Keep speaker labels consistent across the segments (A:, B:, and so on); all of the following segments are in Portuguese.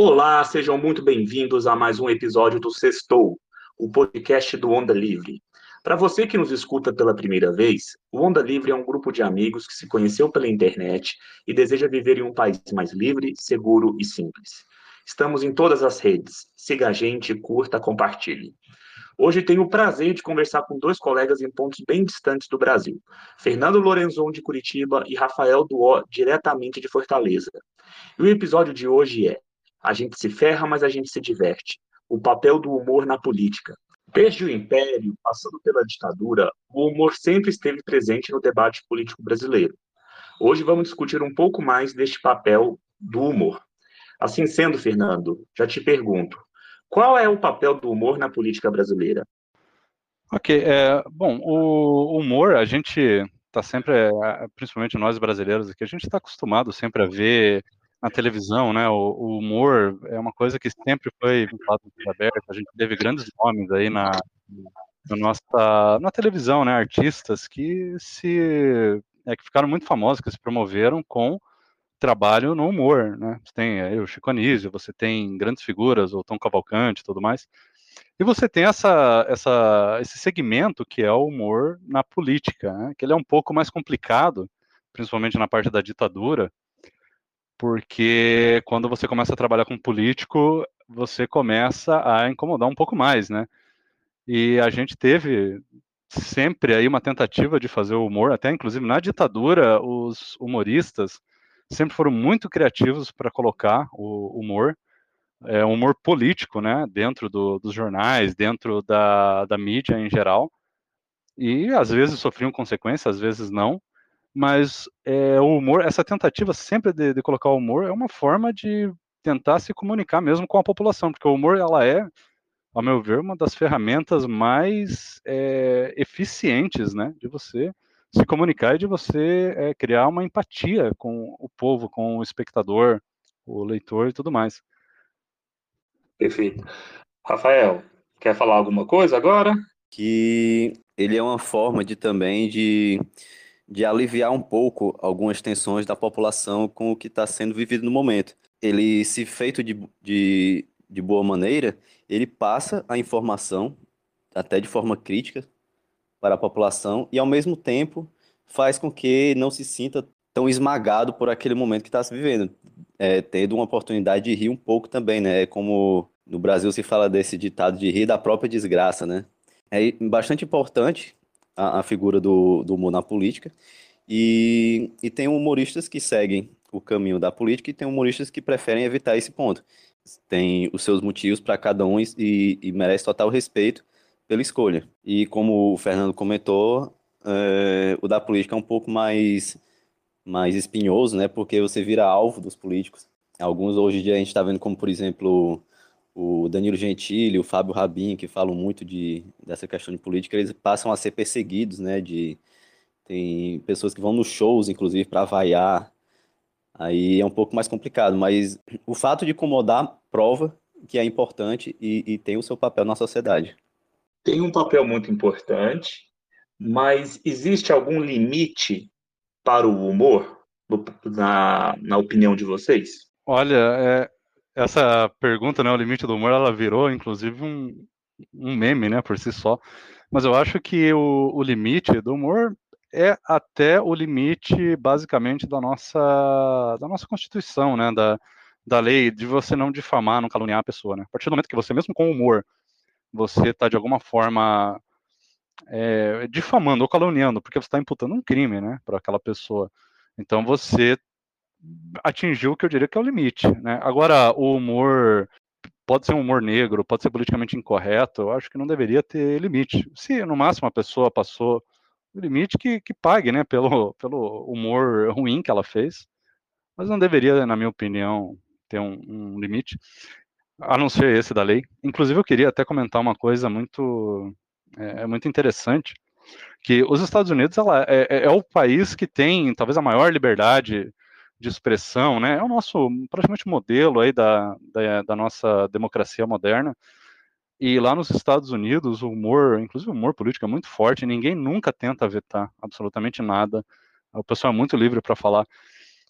A: Olá, sejam muito bem-vindos a mais um episódio do Sextou, o podcast do Onda Livre. Para você que nos escuta pela primeira vez, o Onda Livre é um grupo de amigos que se conheceu pela internet e deseja viver em um país mais livre, seguro e simples. Estamos em todas as redes. Siga a gente, curta, compartilhe. Hoje tenho o prazer de conversar com dois colegas em pontos bem distantes do Brasil. Fernando Lorenzon, de Curitiba, e Rafael Duó, diretamente de Fortaleza. E o episódio de hoje é A gente se ferra, mas a gente se diverte. O papel do humor na política. Desde o Império, passando pela ditadura, o humor sempre esteve presente no debate político brasileiro. Hoje vamos discutir um pouco mais deste papel do humor. Assim sendo, Fernando, já te pergunto, qual é o papel do humor na política brasileira?
B: Ok, é, bom, o humor, a gente está sempre, é, principalmente nós brasileiros aqui, a gente está acostumado sempre a ver na televisão, né? O, o, humor é uma coisa que sempre foi vinculado aberto. A gente teve grandes nomes aí na, na nossa na televisão, né? Artistas que se é, que ficaram muito famosos, que se promoveram com trabalho no humor, né? Você tem aí o Chico Anísio, você tem grandes figuras, o Tom Cavalcante, tudo mais. E você tem essa, essa, esse segmento que é o humor na política, né? que ele é um pouco mais complicado, principalmente na parte da ditadura, porque quando você começa a trabalhar com político, você começa a incomodar um pouco mais, né? E a gente teve sempre aí uma tentativa de fazer o humor, até inclusive na ditadura, os humoristas sempre foram muito criativos para colocar o humor, é, humor político, né, dentro do, dos jornais, dentro da, da mídia em geral, e às vezes sofriam consequências, às vezes não, mas é, o humor, essa tentativa sempre de, de, colocar o humor é uma forma de tentar se comunicar mesmo com a população, porque o humor ela é, ao meu ver, uma das ferramentas mais é, eficientes, né, de você se comunicar e de você é, criar uma empatia com o povo, com o espectador, o leitor e tudo mais.
A: Perfeito. Rafael, quer falar alguma coisa agora?
C: Que ele é uma forma de também de de aliviar um pouco algumas tensões da população com o que está sendo vivido no momento. Ele, se feito de, de, de boa maneira, ele passa a informação, até de forma crítica, para a população e, ao mesmo tempo, faz com que não se sinta tão esmagado por aquele momento que está se vivendo, é, tendo uma oportunidade de rir um pouco também, né? É como no Brasil se fala desse ditado de rir da própria desgraça, né? É bastante importante a, a figura do, do humor na política. E, e tem humoristas que seguem o caminho da política e tem humoristas que preferem evitar esse ponto. Tem os seus motivos para cada um e, e, merece total respeito pela escolha. E como o Fernando comentou, é, o da política é um pouco mais, mais espinhoso, né? Porque você vira alvo dos políticos. Alguns hoje em dia a gente está vendo como, por exemplo, o Danilo Gentili, o Fábio Rabin, que falam muito de, dessa questão de política, eles passam a ser perseguidos, né? De, tem pessoas que vão nos shows, inclusive, para vaiar. Aí é um pouco mais complicado, mas o fato de incomodar prova que é importante e, e tem o seu papel na sociedade.
A: Tem um papel muito importante, mas existe algum limite para o humor, na, na opinião de vocês?
B: Olha, é, essa pergunta, né, o limite do humor, ela virou, inclusive, um, um meme, né, por si só. Mas eu acho que o, o limite do humor é até o limite, basicamente, da nossa, da nossa Constituição, né, da, da lei de você não difamar, não caluniar a pessoa, né. A partir do momento que você, mesmo com humor, você está de alguma forma é, difamando ou caluniando, porque você está imputando um crime, né, para aquela pessoa. Então você atingiu o que eu diria que é o limite, né? Agora, o humor pode ser um humor negro, pode ser politicamente incorreto, eu acho que não deveria ter limite. Se no máximo a pessoa passou o limite, que, que pague, né, pelo, pelo humor ruim que ela fez, mas não deveria, na minha opinião, ter um, um limite, a não ser esse da lei. Inclusive, eu queria até comentar uma coisa muito, é, é muito interessante, que os Estados Unidos ela, é, é, é o país que tem talvez a maior liberdade de expressão, né? É o nosso praticamente modelo aí da, da, da, nossa democracia moderna. E lá nos Estados Unidos, o humor, inclusive o humor político é muito forte, ninguém nunca tenta vetar absolutamente nada. O pessoal é muito livre para falar.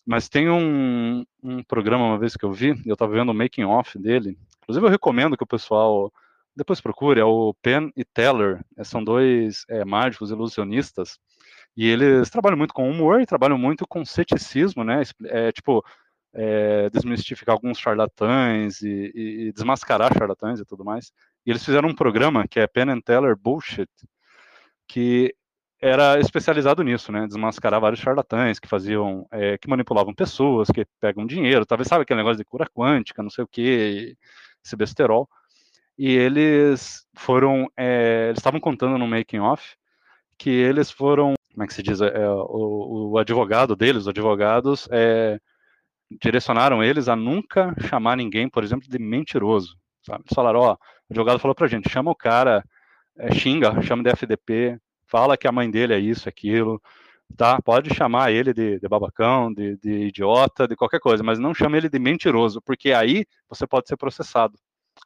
B: Mas tem um, um programa uma vez que eu vi, eu estava vendo o making off dele. Inclusive eu recomendo que o pessoal depois procure, é o Penn e Teller, são dois é, mágicos ilusionistas, e eles trabalham muito com humor e trabalham muito com ceticismo, né? É, tipo, é, desmistificar alguns charlatães e, e, e, desmascarar charlatães e tudo mais. E eles fizeram um programa que é Penn and Teller Bullshit, que era especializado nisso, né? Desmascarar vários charlatães que faziam, é, que manipulavam pessoas, que pegam dinheiro, talvez sabe aquele negócio de cura quântica, não sei o que, esse besterol. E eles foram, é, eles estavam contando no making off que eles foram, como é que se diz, é, o, o, advogado deles, os advogados, é, direcionaram eles a nunca chamar ninguém, por exemplo, de mentiroso. Sabe? Eles falaram, ó, o advogado falou pra gente, chama o cara, é, xinga, chama de FDP, fala que a mãe dele é isso, aquilo, tá? Pode chamar ele de, de babacão, de, de, idiota, de qualquer coisa, mas não chame ele de mentiroso, porque aí você pode ser processado.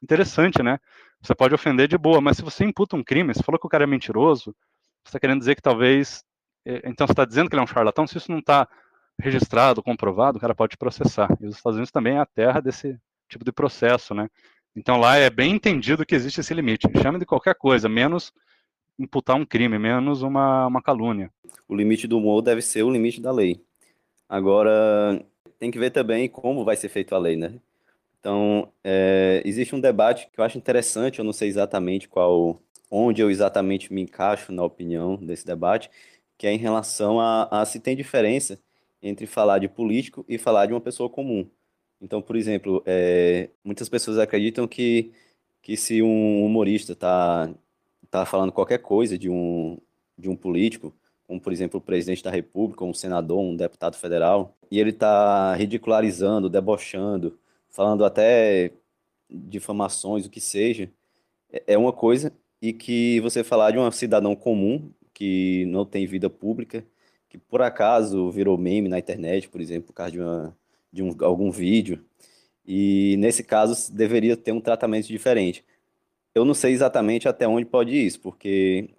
B: Interessante, né? Você pode ofender de boa, mas se você imputa um crime, você falou que o cara é mentiroso, você está querendo dizer que talvez. É, então você está dizendo que ele é um charlatão, se isso não está registrado, comprovado, o cara pode processar. E os Estados Unidos também é a terra desse tipo de processo, né? Então lá é bem entendido que existe esse limite. Chame de qualquer coisa, menos imputar um crime, menos uma, uma calúnia.
C: O limite do humor deve ser o limite da lei. Agora, tem que ver também como vai ser feita a lei, né? Então, é, existe um debate que eu acho interessante, eu não sei exatamente qual, onde eu exatamente me encaixo na opinião desse debate, que é em relação a, a se tem diferença entre falar de político e falar de uma pessoa comum. Então, por exemplo, é, muitas pessoas acreditam que, que se um humorista está tá falando qualquer coisa de um, de um político, como por exemplo o presidente da República, um senador, um deputado federal, e ele está ridicularizando, debochando, falando até difamações, o que seja, é, é uma coisa, e que você falar de um cidadão comum que não tem vida pública, que por acaso virou meme na internet, por exemplo, por causa de, uma, de um, algum vídeo, e nesse caso deveria ter um tratamento diferente. Eu não sei exatamente até onde pode ir isso, porque,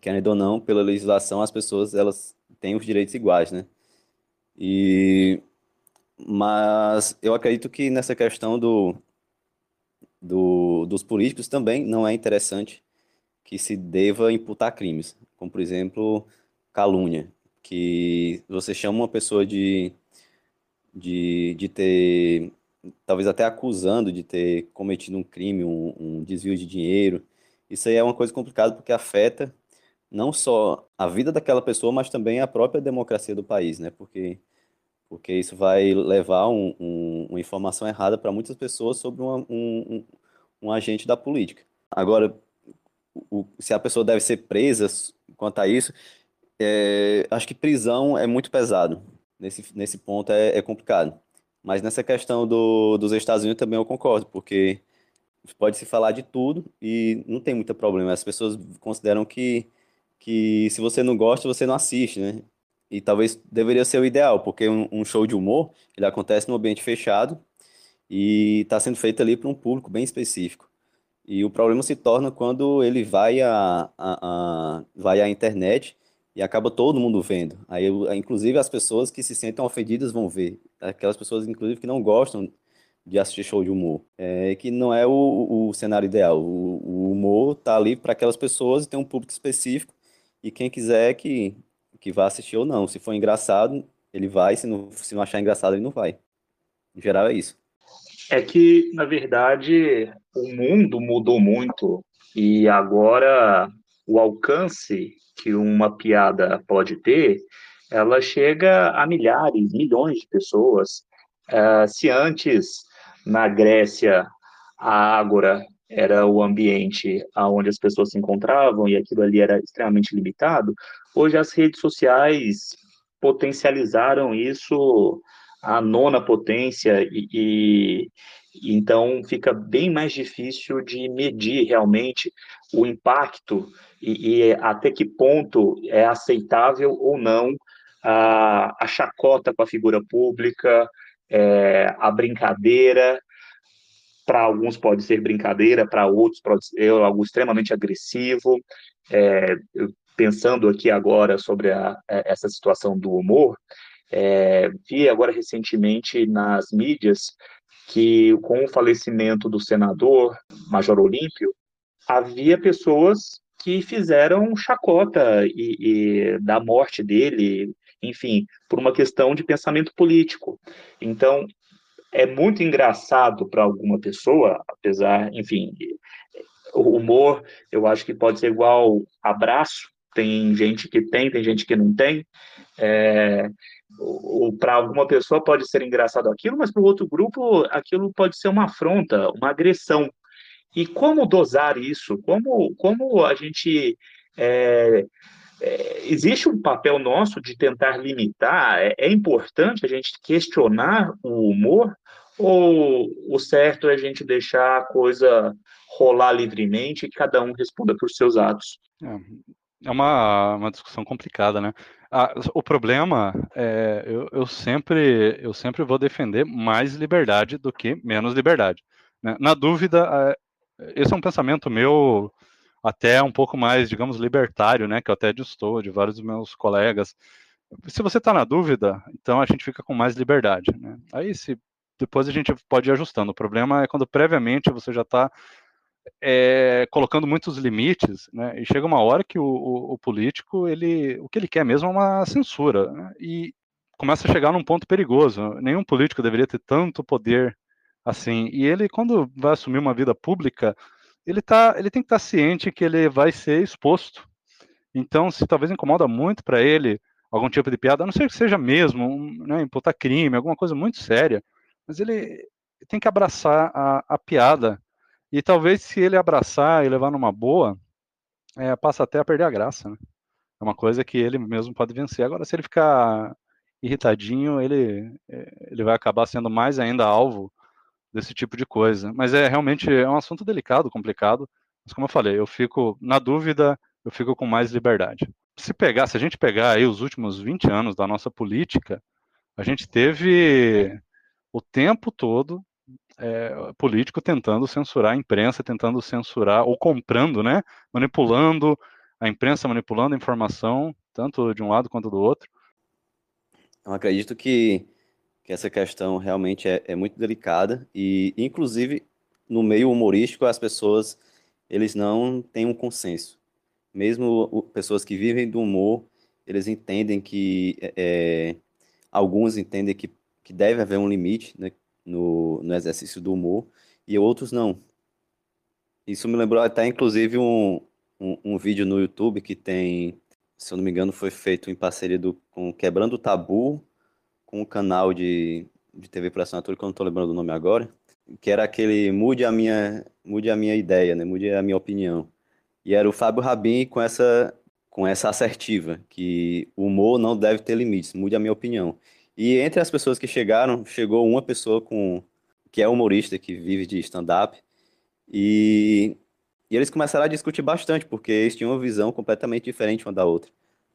C: querendo ou não, pela legislação, as pessoas elas têm os direitos iguais, né? E, mas eu acredito que nessa questão do, do, dos políticos também não é interessante que se deva imputar crimes, como por exemplo calúnia que você chama uma pessoa de, de, de ter, talvez até acusando de ter cometido um crime, um, um desvio de dinheiro. Isso aí é uma coisa complicada porque afeta não só a vida daquela pessoa, mas também a própria democracia do país, né? Porque, porque isso vai levar um, um, uma informação errada para muitas pessoas sobre uma, um, um, agente da política. Agora, o, se a pessoa deve ser presa quanto a isso, é, acho que prisão é muito pesado. Nesse, nesse ponto é, é complicado. Mas nessa questão do, dos Estados Unidos também eu concordo, porque pode se falar de tudo e não tem muito problema. As pessoas consideram que, que se você não gosta, você não assiste, né? E talvez deveria ser o ideal, porque um, um show de humor ele acontece num ambiente fechado e está sendo feito ali para um público bem específico. E o problema se torna quando ele vai à, a, vai à internet e acaba todo mundo vendo. Aí, inclusive, as pessoas que se sentem ofendidas vão ver. Aquelas pessoas, inclusive, que não gostam de assistir show de humor. É que não é o, o cenário ideal. O, o humor tá ali para aquelas pessoas e tem um público específico. E quem quiser que, que vá assistir ou não. Se for engraçado, ele vai. Se não, se não achar engraçado, ele não vai. Em geral, é isso.
A: É que, na verdade, o mundo mudou muito e agora o alcance que uma piada pode ter, ela chega a milhares, milhões de pessoas. Uh, se antes, na Grécia, a ágora era o ambiente onde as pessoas se encontravam e aquilo ali era extremamente limitado, hoje as redes sociais potencializaram isso à nona potência e, e então fica bem mais difícil de medir realmente o impacto e, e até que ponto é aceitável ou não a, a chacota com a figura pública, é, a brincadeira. Para alguns pode ser brincadeira, para outros pode ser algo extremamente agressivo. É, pensando aqui agora sobre a, essa situação do humor, É, vi agora recentemente nas mídias que, com o falecimento do senador Major Olímpio, havia pessoas que fizeram chacota e, e, da morte dele, enfim, por uma questão de pensamento político. Então, é muito engraçado para alguma pessoa, apesar, enfim, o humor, eu acho que pode ser igual abraço, tem gente que tem, tem gente que não tem. É, para alguma pessoa pode ser engraçado aquilo, mas para o outro grupo aquilo pode ser uma afronta, uma agressão. E como dosar isso? Como, como a gente. É, é, existe um papel nosso de tentar limitar? É, é, importante a gente questionar o humor? Ou o certo é a gente deixar a coisa rolar livremente e cada um responda por seus atos?
B: É, é uma, uma discussão complicada, né? Ah, o problema é eu, eu, sempre eu sempre vou defender mais liberdade do que menos liberdade. Né? Na dúvida, esse é um pensamento meu até um pouco mais, digamos, libertário, né, que eu até distou de vários dos meus colegas. Se você está na dúvida, então a gente fica com mais liberdade, né? Aí se depois a gente pode ir ajustando. O problema é quando previamente você já está é, colocando muitos limites, né? E chega uma hora que o, o, o, político, ele, o que ele quer mesmo é uma censura, né? e começa a chegar num ponto perigoso. Nenhum político deveria ter tanto poder assim. E ele, quando vai assumir uma vida pública, ele, tá, ele tem que estar ciente que ele vai ser exposto. Então, se talvez incomoda muito para ele algum tipo de piada, a não ser que seja mesmo, um, né, imputar crime, alguma coisa muito séria, mas ele tem que abraçar a, a piada. E talvez se ele abraçar e levar numa boa, é, passa até a perder a graça. Né? É uma coisa que ele mesmo pode vencer. Agora, se ele ficar irritadinho, ele, é, ele vai acabar sendo mais ainda alvo desse tipo de coisa. Mas é realmente é um assunto delicado, complicado. Mas como eu falei, eu fico na dúvida, eu fico com mais liberdade. Se pegar, se a gente pegar aí os últimos 20 anos da nossa política, a gente teve o tempo todo é, político tentando censurar a imprensa, tentando censurar, ou comprando, né? Manipulando a imprensa, manipulando a informação, tanto de um lado quanto do outro.
C: Eu acredito que que essa questão realmente é, é muito delicada e, inclusive, no meio humorístico, as pessoas eles não têm um consenso. Mesmo pessoas que vivem do humor, eles entendem que é, é, alguns entendem que, que deve haver um limite né, no, no exercício do humor e outros não. Isso me lembrou até, inclusive, um, um, um, vídeo no YouTube que tem, se eu não me engano, foi feito em parceria do, com Quebrando o Tabu com um canal de, de TV por assinatura, que eu não estou lembrando o nome agora, que era aquele mude a minha, mude a minha ideia, né? mude a minha opinião. E era o Fábio Rabin com essa, com essa assertiva, que o humor não deve ter limites, mude a minha opinião. E entre as pessoas que chegaram, chegou uma pessoa com que é humorista, que vive de stand-up, e, e eles começaram a discutir bastante, porque eles tinham uma visão completamente diferente uma da outra.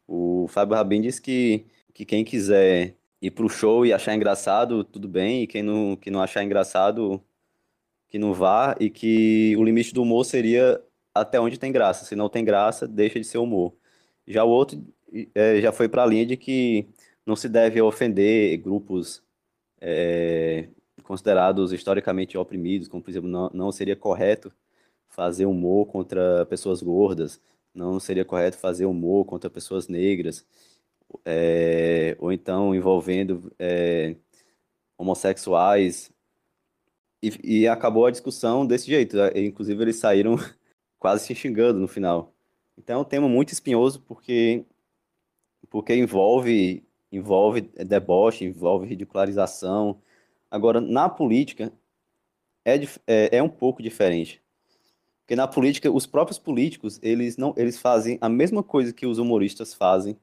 C: O Fábio Rabin disse que, que quem quiser ir pro show e achar engraçado, tudo bem, e quem não, que não achar engraçado, que não vá, e que o limite do humor seria até onde tem graça. Se não tem graça, deixa de ser humor. Já o outro é, já foi para a linha de que não se deve ofender grupos é, considerados historicamente oprimidos, como, por exemplo, não, não seria correto fazer humor contra pessoas gordas, não seria correto fazer humor contra pessoas negras é, ou então envolvendo é, homossexuais. E, e, acabou a discussão desse jeito. Inclusive, eles saíram quase se xingando no final. Então, é um tema muito espinhoso porque, porque envolve, envolve deboche, envolve ridicularização. Agora, na política, é, é, é um pouco diferente. Porque na política, os próprios políticos, eles não eles fazem a mesma coisa que os humoristas fazem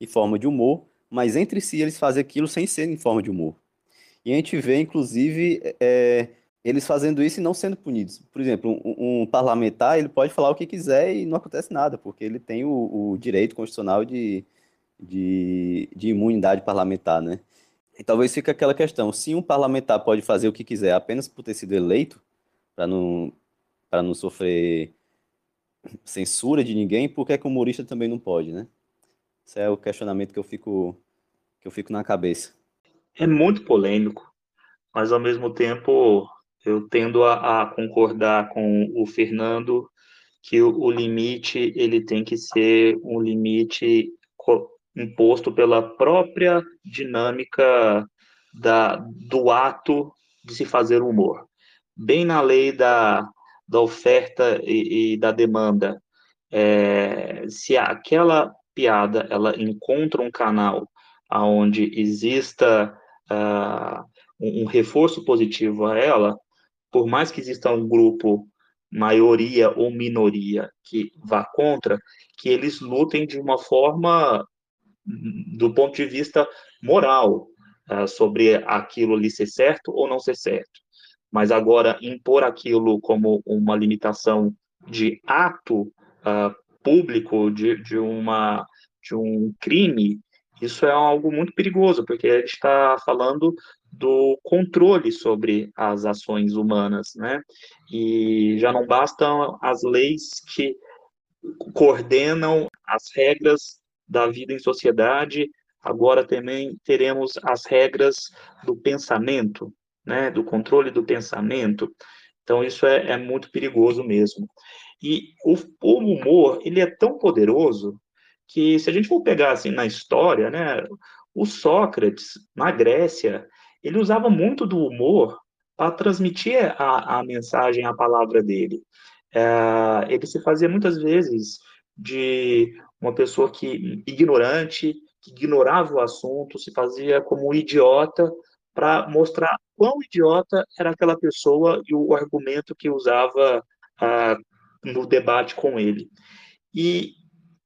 C: em forma de humor, mas entre si eles fazem aquilo sem ser em forma de humor. E a gente vê, inclusive, é, eles fazendo isso e não sendo punidos. Por exemplo, um, um, parlamentar ele pode falar o que quiser e não acontece nada, porque ele tem o, o direito constitucional de, de, de, imunidade parlamentar, né? E talvez fique aquela questão: se um parlamentar pode fazer o que quiser apenas por ter sido eleito, para não, não sofrer censura de ninguém, por que, é que o humorista também não pode, né? Esse é o questionamento que eu fico que eu fico na cabeça.
A: É muito polêmico, mas ao mesmo tempo eu tendo a, a concordar com o Fernando que o, o, limite ele tem que ser um limite imposto pela própria dinâmica da, do ato de se fazer humor. Bem na lei da, da oferta e, e da demanda. É, se aquela piada ela encontra um canal onde exista uh, um reforço positivo a ela, por mais que exista um grupo maioria ou minoria que vá contra, que eles lutem de uma forma do ponto de vista moral uh, sobre aquilo ali ser certo ou não ser certo. Mas agora impor aquilo como uma limitação de ato uh, público de, de uma de um crime, isso é algo muito perigoso, porque a gente está falando do controle sobre as ações humanas, né? E já não bastam as leis que coordenam as regras da vida em sociedade, agora também teremos as regras do pensamento, né? Do controle do pensamento. Então isso é, é muito perigoso mesmo. E o, o humor ele é tão poderoso que se a gente for pegar assim na história, né? O Sócrates na Grécia ele usava muito do humor para transmitir a, a mensagem, a palavra dele. É, ele se fazia muitas vezes de uma pessoa que ignorante, que ignorava o assunto, se fazia como um idiota para mostrar quão idiota era aquela pessoa e o argumento que usava ah, no debate com ele. E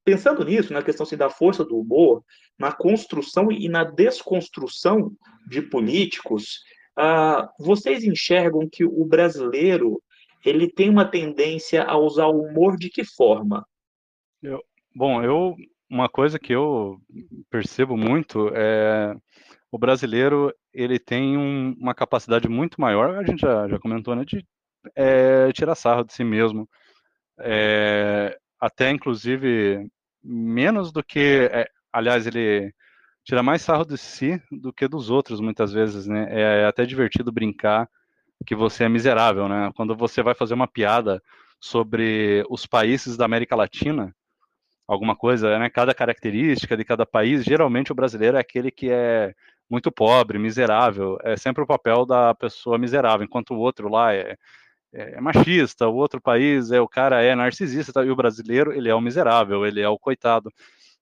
A: pensando nisso, na questão assim, da força do humor, na construção e na desconstrução de políticos, uh, vocês enxergam que o brasileiro ele tem uma tendência a usar o humor de que forma?
B: Eu, bom, eu uma coisa que eu percebo muito é o brasileiro ele tem um, uma capacidade muito maior, a gente já, já comentou, né, de é, tirar sarro de si mesmo. É, até inclusive menos do que, é, aliás, ele tira mais sarro de si do que dos outros, muitas vezes, né? É, é até divertido brincar que você é miserável, né? Quando você vai fazer uma piada sobre os países da América Latina, alguma coisa, né? Cada característica de cada país, geralmente o brasileiro é aquele que é muito pobre, miserável, é sempre o papel da pessoa miserável, enquanto o outro lá é, é machista, o outro país é o cara é narcisista, e o brasileiro ele é o miserável, ele é o coitado.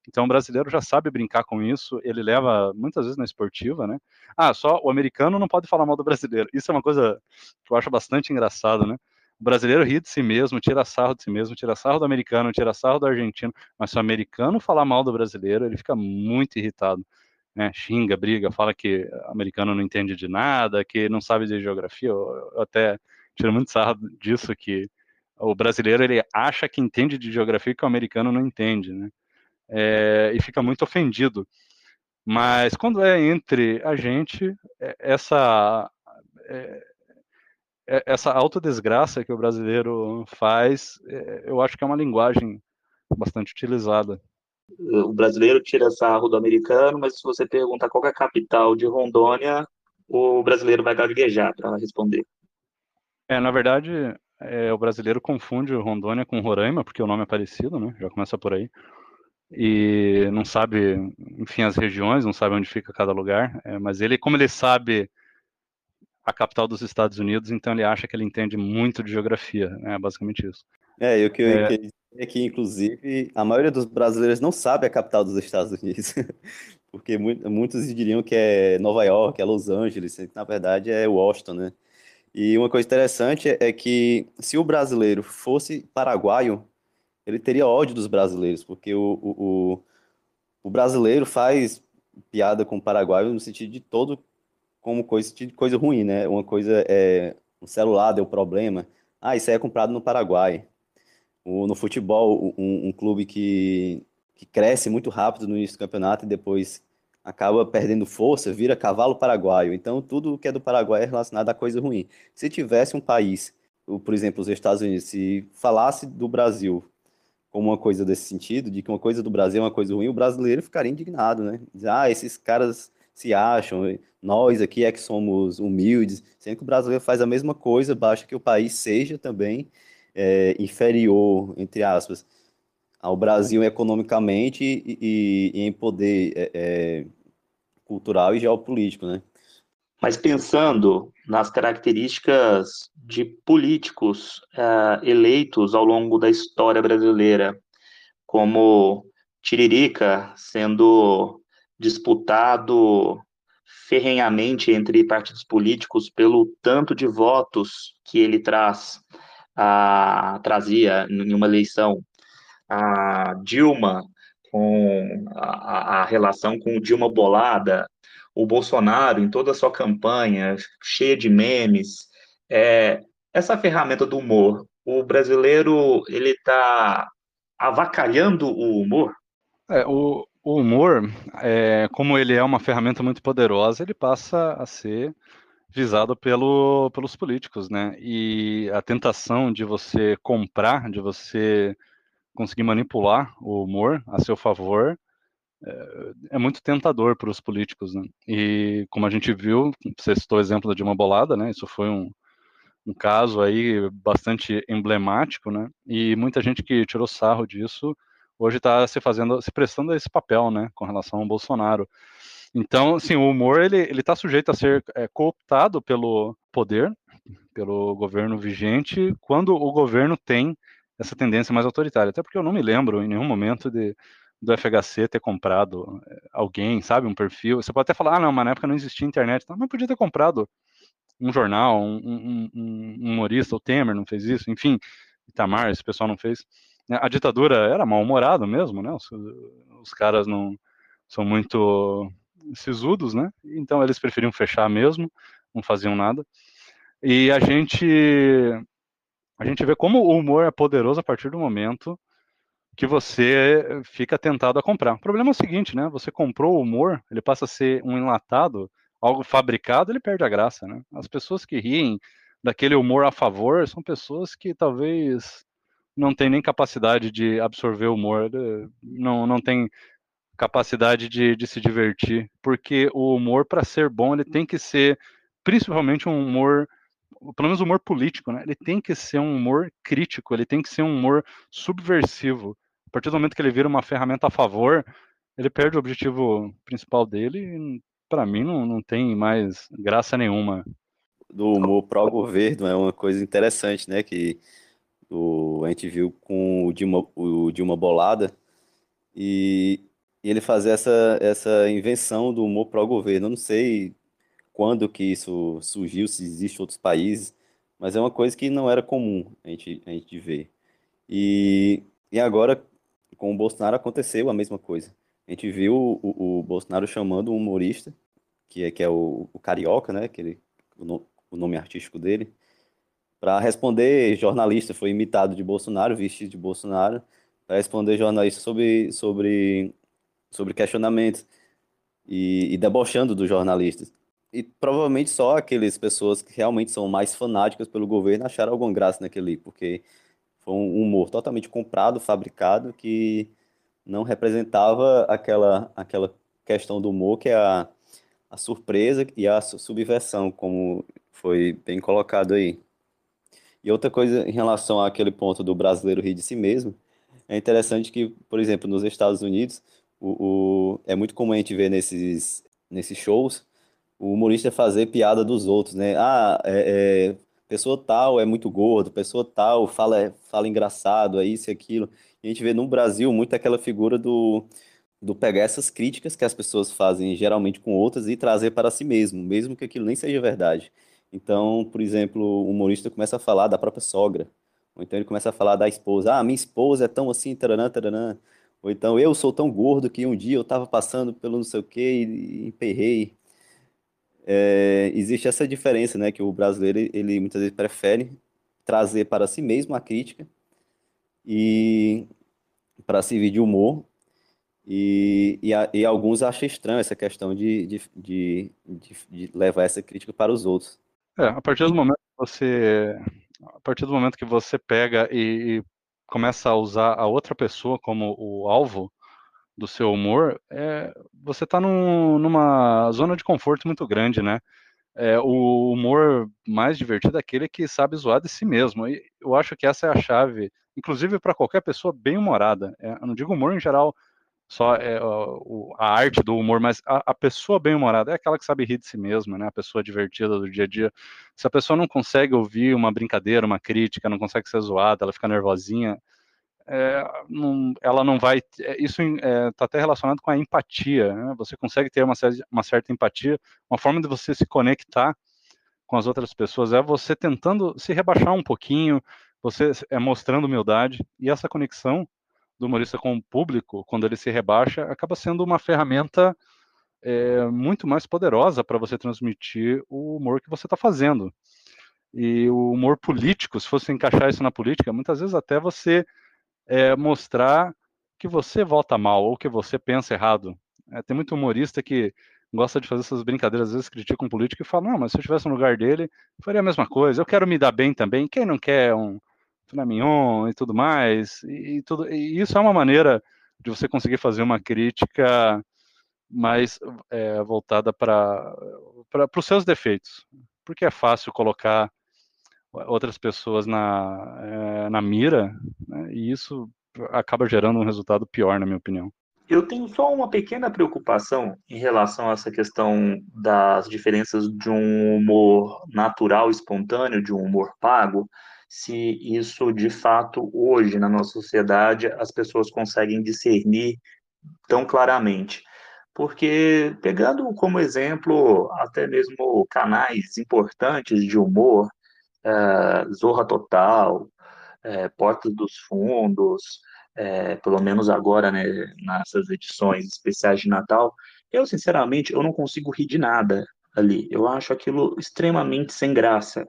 B: Então o brasileiro já sabe brincar com isso, ele leva muitas vezes na esportiva, né? Ah, só o americano não pode falar mal do brasileiro. Isso é uma coisa que eu acho bastante engraçado, né? O brasileiro ri de si mesmo, tira sarro de si mesmo, tira sarro do americano, tira sarro do argentino, mas se o americano falar mal do brasileiro, ele fica muito irritado. Né, xinga, briga, fala que o americano não entende de nada, que não sabe de geografia, eu, até tiro muito sarro disso, que o brasileiro ele acha que entende de geografia que o americano não entende, né? é, e fica muito ofendido. Mas quando é entre a gente, é, essa é, essa autodesgraça que o brasileiro faz, é, eu acho que é uma linguagem bastante utilizada.
A: O brasileiro tira sarro do americano, mas se você perguntar qual é a capital de Rondônia, o brasileiro vai gaguejar para responder.
B: É, na verdade, é, o brasileiro confunde Rondônia com Roraima, porque o nome é parecido, né? Já começa por aí e não sabe, enfim, as regiões, não sabe onde fica cada lugar, é, mas ele, como ele sabe a capital dos Estados Unidos, então ele acha que ele entende muito de geografia, é basicamente isso.
C: É, e o que eu é... queria dizer é que, inclusive, a maioria dos brasileiros não sabe a capital dos Estados Unidos, porque muitos diriam que é Nova York, é Los Angeles, na verdade é Washington, né? E uma coisa interessante é que se o brasileiro fosse paraguaio, ele teria ódio dos brasileiros, porque o, o, o, brasileiro faz piada com o paraguaio no sentido de todo como coisa, de coisa ruim, né? Uma coisa é um celular deu problema, ah, isso aí é comprado no Paraguai. O, no futebol, um, um clube que, que cresce muito rápido no início do campeonato e depois acaba perdendo força, vira cavalo paraguaio. Então, tudo que é do Paraguai é relacionado a coisa ruim. Se tivesse um país, por exemplo, os Estados Unidos, se falasse do Brasil como uma coisa desse sentido, de que uma coisa do Brasil é uma coisa ruim, o brasileiro ficaria indignado, né? Ah, esses caras se acham, nós aqui é que somos humildes, sendo que o brasileiro faz a mesma coisa, basta que o país seja também é, inferior, entre aspas, ao Brasil economicamente e, e, e em poder é, é, cultural e geopolítico, né?
A: Mas pensando nas características de políticos uh, eleitos ao longo da história brasileira, como Tiririca sendo disputado ferrenhamente entre partidos políticos pelo tanto de votos que ele traz, uh, trazia em uma eleição. A Dilma, com a, a relação com Dilma Bolada, o Bolsonaro em toda a sua campanha, cheia de memes, é, essa ferramenta do humor, o brasileiro ele está avacalhando o humor?
B: É, o, o, humor, é, como ele é uma ferramenta muito poderosa, ele passa a ser visado pelo, pelos políticos, né? E a tentação de você comprar, de você conseguir manipular o humor a seu favor, é, é muito tentador para os políticos, né? E como a gente viu, você citou o exemplo de uma bolada, né? Isso foi um, um caso aí bastante emblemático, né? E muita gente que tirou sarro disso hoje está se fazendo, se prestando a esse papel, né? Com relação ao Bolsonaro. Então, assim, o humor ele ele está sujeito a ser é, cooptado pelo poder, pelo governo vigente, quando o governo tem essa tendência mais autoritária. Até porque eu não me lembro em nenhum momento de do FHC ter comprado eh, alguém, sabe, um perfil. Você pode até falar, ah, não, mas na época não existia internet, mas podia ter comprado um jornal, um, um, um, humorista, o Temer não fez isso, enfim, Itamar, esse pessoal não fez. A ditadura era mal-humorado mesmo, né? Os, os, caras não são muito sisudos, né? Então eles preferiam fechar mesmo, não faziam nada. E a gente a gente vê como o humor é poderoso a partir do momento que você fica tentado a comprar. O problema é o seguinte, né? Você comprou o humor, ele passa a ser um enlatado, algo fabricado, ele perde a graça, né? As pessoas que riem daquele humor a favor são pessoas que talvez não têm nem capacidade de absorver humor, eh, não, não tem capacidade de, de se divertir, porque o humor, para ser bom, ele tem que ser principalmente um humor pelo menos humor político, né? Ele tem que ser um humor crítico, ele tem que ser um humor subversivo partir do momento que ele vira uma ferramenta a favor, ele perde o objetivo principal dele e, para mim, não, não tem mais graça nenhuma.
C: Do humor pró-governo é uma coisa interessante, né? Que o, a gente viu com o Dilma, o Dilma Bolada e, e ele fazer essa, essa invenção do humor pró-governo. Não sei quando que isso surgiu, se existe outros países, mas é uma coisa que não era comum a gente, a gente ver. E, e agora, com o Bolsonaro aconteceu a mesma coisa. A gente viu o, o Bolsonaro chamando um humorista, que é, que é o, o Carioca, né? Que ele, o, no, o nome artístico dele, para responder jornalista. Foi imitado de Bolsonaro, vestido de Bolsonaro, para responder jornalista sobre, sobre, sobre questionamentos e, e debochando dos jornalistas. E provavelmente só aquelas pessoas que realmente são mais fanáticas pelo governo acharam alguma graça naquele, porque foi um humor totalmente comprado, fabricado, que não representava aquela, aquela questão do humor, que é a, a surpresa e a subversão, como foi bem colocado aí. E outra coisa em relação àquele ponto do brasileiro rir de si mesmo, é interessante que, por exemplo, nos Estados Unidos, o, o é muito comum a gente ver nesses, nesses shows o humorista fazer piada dos outros, né? Ah, é, é pessoa tal é muito gordo, pessoa tal fala, fala engraçado, é isso e aquilo. E a gente vê no Brasil muito aquela figura do, do pegar essas críticas que as pessoas fazem geralmente com outras e trazer para si mesmo, mesmo que aquilo nem seja verdade. Então, por exemplo, o humorista começa a falar da própria sogra, ou então ele começa a falar da esposa. Ah, minha esposa é tão assim, taranã, taranã. Ou então, eu sou tão gordo que um dia eu estava passando pelo não sei o quê e emperrei é, existe essa diferença, né, que o brasileiro ele muitas vezes prefere trazer para si mesmo a crítica e para servir de humor e, e, e, alguns acham estranho essa questão de, de, de, de, levar essa crítica para os outros.
B: É, a partir do momento que você a partir do momento que você pega e, e começa a usar a outra pessoa como o alvo, do seu humor, é, você está num, numa zona de conforto muito grande, né? É, o humor mais divertido é aquele que sabe zoar de si mesmo. E eu acho que essa é a chave, inclusive para qualquer pessoa bem humorada. É, eu não digo humor em geral, só é, a arte do humor, mas a, a, pessoa bem humorada é aquela que sabe rir de si mesma, né? A pessoa divertida do dia a dia. Se a pessoa não consegue ouvir uma brincadeira, uma crítica, não consegue ser zoada, ela fica nervosinha, é, não, ela não vai. É, isso está é, tá até relacionado com a empatia. Né? Você consegue ter uma, uma certa empatia, uma forma de você se conectar com as outras pessoas é você tentando se rebaixar um pouquinho, você é mostrando humildade e essa conexão do humorista com o público, quando ele se rebaixa, acaba sendo uma ferramenta é, muito mais poderosa para você transmitir o humor que você está fazendo. E o humor político, se fosse encaixar isso na política, muitas vezes até você é, mostrar que você vota mal ou que você pensa errado. É, tem muito humorista que gosta de fazer essas brincadeiras, às vezes critica um político e fala, não, mas se eu estivesse no lugar dele, faria a mesma coisa. Eu quero me dar bem também. Quem não quer um filé mignon e tudo mais? E, tudo, e isso é uma maneira de você conseguir fazer uma crítica mais é, voltada para os seus defeitos. Porque é fácil colocar outras pessoas na, é, na mira, né, e isso acaba gerando um resultado pior, na minha opinião.
A: Eu tenho só uma pequena preocupação em relação a essa questão das diferenças de um humor natural, espontâneo, de um humor pago, se isso de fato hoje na nossa sociedade as pessoas conseguem discernir tão claramente. Porque, pegando como exemplo até mesmo canais importantes de humor, é, Zorra Total, é, Portas dos Fundos, é, pelo menos agora, né, nessas edições especiais de Natal, eu, sinceramente, eu não consigo rir de nada ali. Eu acho aquilo extremamente sem graça.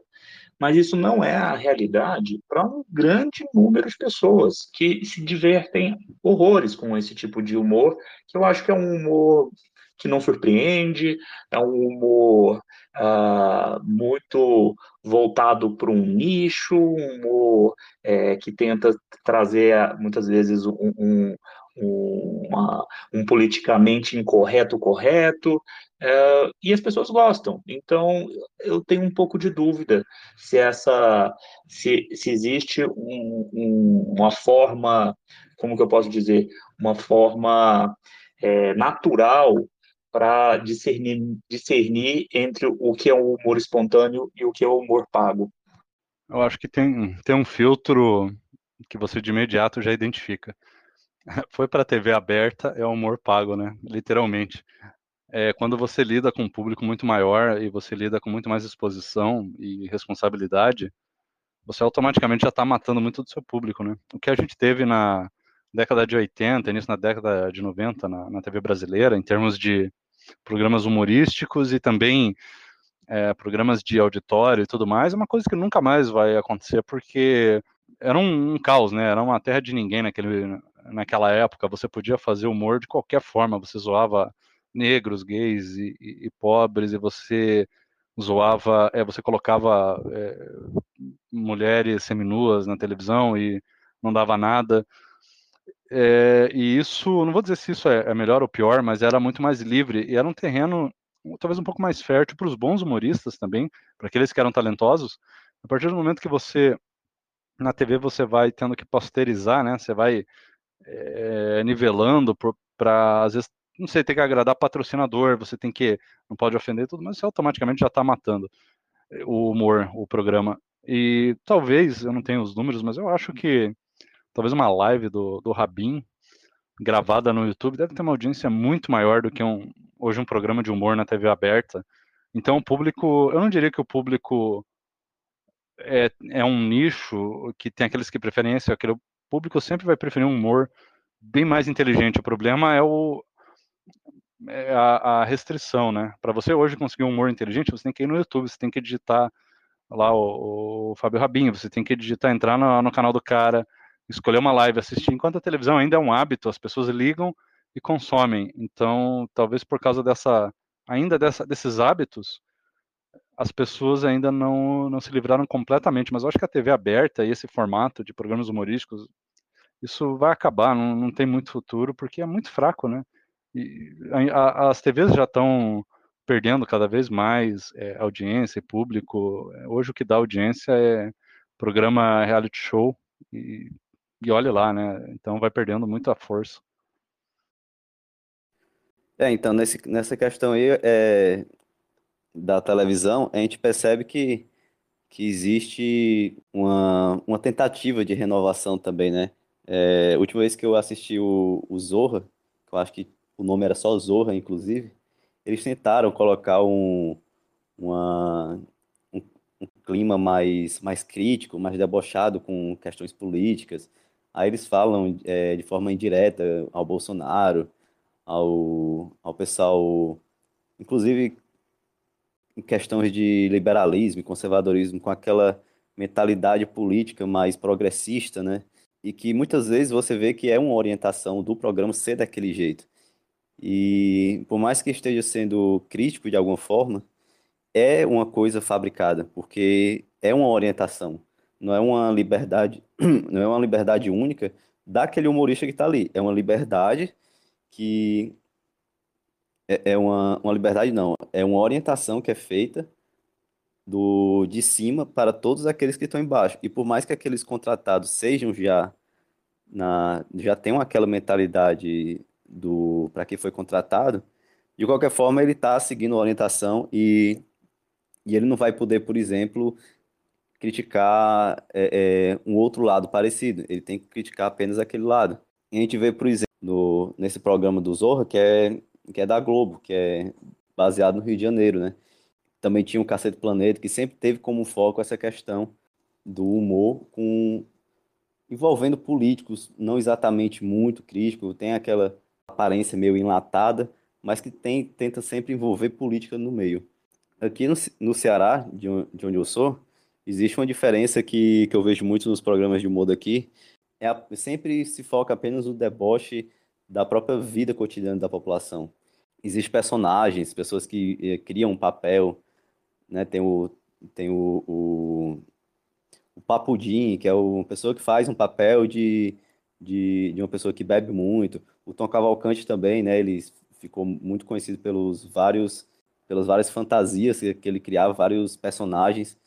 A: Mas isso não é a realidade para um grande número de pessoas que se divertem horrores com esse tipo de humor, que eu acho que é um humor que não surpreende, é um humor uh, muito voltado para um nicho, um humor é, que tenta trazer muitas vezes um, um, uma, um politicamente incorreto correto, é, e as pessoas gostam. Então, eu tenho um pouco de dúvida se essa, se, se existe um, um, uma forma, como que eu posso dizer, uma forma é, natural para discernir, discernir entre o que é o humor espontâneo e o que é o humor pago?
B: Eu acho que tem, tem um filtro que você de imediato já identifica. Foi para a TV aberta, é o humor pago, né? Literalmente. É, quando você lida com um público muito maior e você lida com muito mais exposição e responsabilidade, você automaticamente já está matando muito do seu público, né? O que a gente teve na década de 80, início na década de 90 na, na TV brasileira, em termos de programas humorísticos e também é, programas de auditório e tudo mais, é uma coisa que nunca mais vai acontecer, porque era um, um, caos, né? Era uma terra de ninguém naquele, naquela época. Você podia fazer humor de qualquer forma, você zoava negros, gays e, e, e pobres, e você zoava, é, você colocava é, mulheres seminuas na televisão e não dava nada. É, e isso, não vou dizer se isso é, é, melhor ou pior, mas era muito mais livre e era um terreno talvez um pouco mais fértil para os bons humoristas também, para aqueles que eram talentosos. A partir do momento que você na TV você vai tendo que posterizar, né? Você vai é, nivelando para às vezes não sei, ter que agradar patrocinador, você tem que não pode ofender tudo, mas você automaticamente já está matando o humor, o programa. E talvez, eu não tenho os números, mas eu acho que talvez uma live do, do Rabin gravada no YouTube deve ter uma audiência muito maior do que um, hoje um programa de humor na TV aberta. Então o público, eu não diria que o público é, é um nicho que tem aqueles que preferem esse, aquele público sempre vai preferir um humor bem mais inteligente. O problema é o é a, a restrição, né? Para você hoje conseguir um humor inteligente, você tem que ir no YouTube, você tem que digitar lá o, o Fábio Rabinho, você tem que digitar, entrar no, no canal do cara, escolher uma live, assistir, enquanto a televisão ainda é um hábito, as pessoas ligam e consomem. Então, talvez por causa dessa, ainda dessa, desses hábitos, as pessoas ainda não, não se livraram completamente. Mas eu acho que a TV aberta e esse formato de programas humorísticos, isso vai acabar, não, não tem muito futuro, porque é muito fraco, né? E a, as TVs já estão perdendo cada vez mais é, audiência e público. Hoje o que dá audiência é programa reality show e, e olhe lá, né? Então vai perdendo muito a força.
C: É, então nesse, nessa questão aí é, da televisão, a gente percebe que, que existe uma, uma tentativa de renovação também, né? É, a última vez que eu assisti o, o Zorra, que eu acho que o nome era só Zorra, inclusive, eles tentaram colocar um, uma, um, um, clima mais, mais crítico, mais debochado com questões políticas. Aí eles falam é, de forma indireta ao Bolsonaro, ao, ao pessoal, inclusive em questões de liberalismo e conservadorismo, com aquela mentalidade política mais progressista, né? E que muitas vezes você vê que é uma orientação do programa ser daquele jeito. E por mais que esteja sendo crítico de alguma forma, é uma coisa fabricada, porque é uma orientação, não é uma liberdade, não é uma liberdade única daquele humorista que está ali, é uma liberdade que é, é uma, uma liberdade não, é uma orientação que é feita do de cima para todos aqueles que estão embaixo. E por mais que aqueles contratados sejam já na já tenham aquela mentalidade do para que foi contratado, de qualquer forma ele está seguindo a orientação e, e ele não vai poder, por exemplo, criticar é, é, um outro lado parecido. Ele tem que criticar apenas aquele lado. E a gente vê, por exemplo, no, nesse programa do Zorra, que é que é da Globo, que é baseado no Rio de Janeiro, né? Também tinha o Cacete Planeta, que sempre teve como foco essa questão do humor com envolvendo políticos, não exatamente muito crítico, tem aquela aparência meio enlatada, mas que tem, tenta sempre envolver política no meio. Aqui no, no Ceará, de, de onde eu sou, existe uma diferença que, que eu vejo muito nos programas de humor daqui, é a, sempre se foca apenas no deboche da própria vida cotidiana da população. Existem personagens, pessoas que eh, criam um papel, né? Tem o tem o, o, o Papudim, que é uma pessoa que faz um papel de, de, de uma pessoa que bebe muito. O Tom Cavalcante também, né? Ele ficou muito conhecido pelos vários pelas várias fantasias que, que ele criava, vários personagens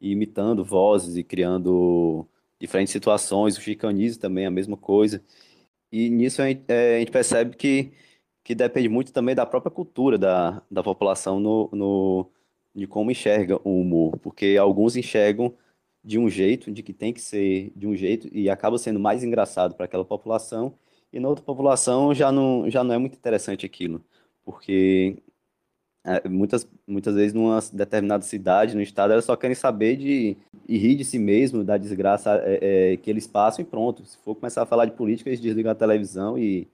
C: imitando vozes e criando diferentes situações. O Chicanise também a mesma coisa. E nisso a gente, é, a gente percebe que, que depende muito também da própria cultura da, da população no, no, de como enxerga o humor, porque alguns enxergam de um jeito, de que tem que ser de um jeito, e acaba sendo mais engraçado para aquela população, e na outra população já não, já não é muito interessante aquilo, porque muitas, muitas vezes numa determinada cidade, no estado, elas só querem saber de e rir de si mesmo, da desgraça é, é, que eles passam e pronto. Se for começar a falar de política, eles desligam a televisão e,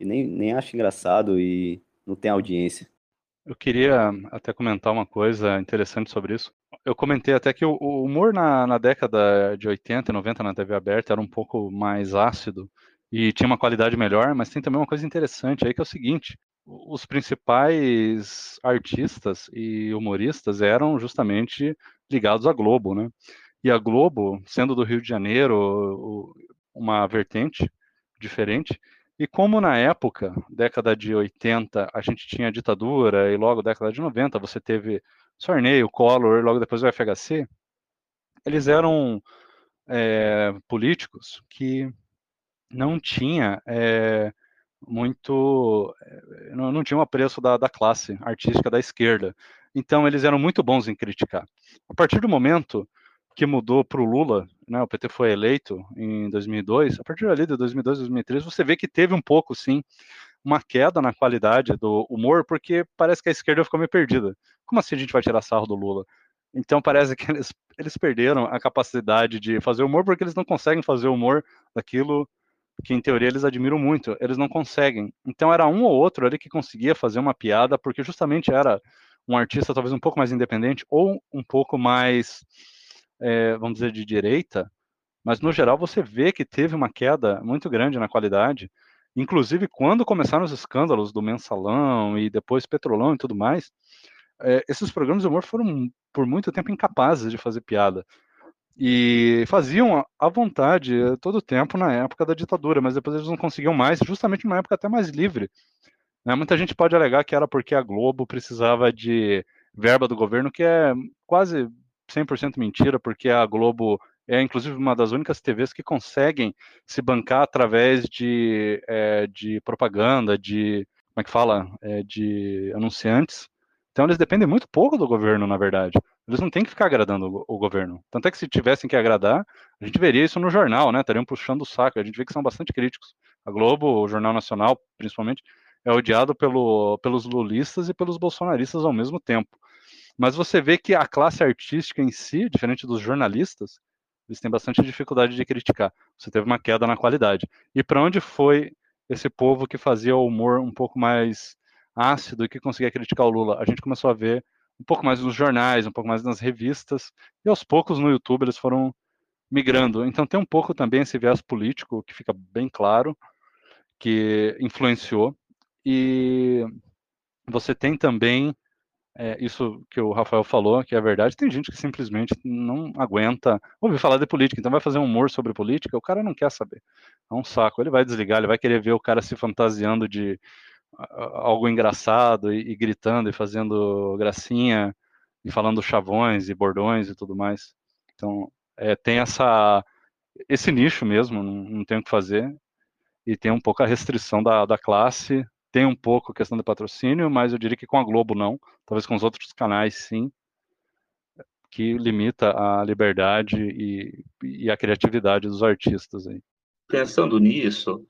C: e nem, nem acham engraçado e não tem audiência.
B: Eu queria até comentar uma coisa interessante sobre isso. Eu comentei até que o, o humor na, na década de 80 e 90 na TV aberta era um pouco mais ácido e tinha uma qualidade melhor, mas tem também uma coisa interessante aí que é o seguinte: os principais artistas e humoristas eram justamente ligados à Globo, né? E a Globo, sendo do Rio de Janeiro, uma vertente diferente, e como na época, década de 80, a gente tinha ditadura, e logo década de 90 você teve Sarney, o Collor, logo depois o FHC, eles eram é, políticos que não tinha é, muito. Eh, não, não tinham apreço da, da classe artística da esquerda. Então, eles eram muito bons em criticar. A partir do momento que mudou para o Lula, né, o PT foi eleito em 2002, a partir ali de 2002, 2003, você vê que teve um pouco, sim, uma queda na qualidade do humor, porque parece que a esquerda ficou meio perdida. Como assim a gente vai tirar sarro do Lula? Então parece que eles, eles perderam a capacidade de fazer humor porque eles não conseguem fazer humor daquilo que em teoria eles admiram muito, eles não conseguem. Então era um ou outro ali que conseguia fazer uma piada, porque justamente era um artista talvez um pouco mais independente ou um pouco mais, é, vamos dizer, de direita, mas no geral você vê que teve uma queda muito grande na qualidade. Inclusive, quando começaram os escândalos do mensalão e depois petrolão e tudo mais, é, esses programas de humor foram por muito tempo incapazes de fazer piada. E faziam à vontade todo o tempo na época da ditadura, mas depois eles não conseguiam mais, justamente numa época até mais livre. Né? Muita gente pode alegar que era porque a Globo precisava de verba do governo, que é quase 100% mentira, porque a Globo é inclusive uma das únicas TVs que conseguem se bancar através de, é, de propaganda, de como é que fala, é, de anunciantes. Então eles dependem muito pouco do governo, na verdade. Eles não têm que ficar agradando o, governo. Tanto é que se tivessem que agradar, a gente veria isso no jornal, né? Estariam puxando o saco. A gente vê que são bastante críticos. A Globo, o Jornal Nacional, principalmente, é odiado pelo, pelos lulistas e pelos bolsonaristas ao mesmo tempo. Mas você vê que a classe artística em si, diferente dos jornalistas, eles têm bastante dificuldade de criticar. Você teve uma queda na qualidade. E para onde foi esse povo que fazia o humor um pouco mais ácido e que conseguia criticar o Lula? A gente começou a ver um pouco mais nos jornais, um pouco mais nas revistas, e aos poucos no YouTube eles foram migrando. Então tem um pouco também esse viés político que fica bem claro, que influenciou. E você tem também é, isso que o Rafael falou, que é verdade, tem gente que simplesmente não aguenta ouvir falar de política, então vai fazer um humor sobre política, o cara não quer saber. É um saco. Ele vai desligar, ele vai querer ver o cara se fantasiando de algo engraçado e, e gritando e fazendo gracinha e falando chavões e bordões e tudo mais. Então, é, tem essa esse nicho mesmo, não, não tem o que fazer. E tem um pouco a restrição da, da classe tem um pouco a questão do patrocínio, mas eu diria que com a Globo não, talvez com os outros canais sim, que limita a liberdade e, e a criatividade dos artistas aí.
A: Pensando nisso,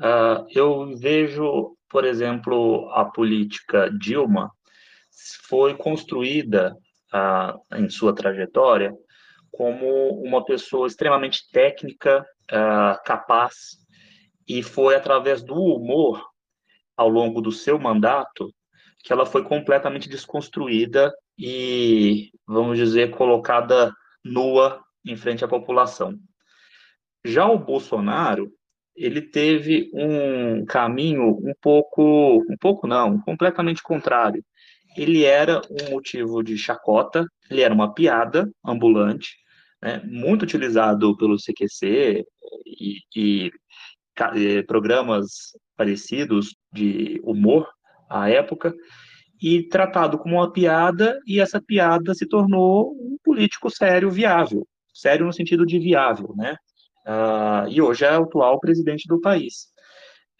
A: uh, eu vejo, por exemplo, a política Dilma foi construída uh, em sua trajetória como uma pessoa extremamente técnica, uh, capaz, e foi através do humor ao longo do seu mandato que ela foi completamente desconstruída e, vamos dizer, colocada nua em frente à população. Já o Bolsonaro, ele teve um caminho um pouco, um pouco não, completamente contrário. Ele era um motivo de chacota, ele era uma piada ambulante, né, muito utilizado pelo CQC e, e eh, programas parecidos de humor à época, e tratado como uma piada, e essa piada se tornou um político sério, viável. Sério no sentido de viável, né? Uh, e hoje é o atual presidente do país.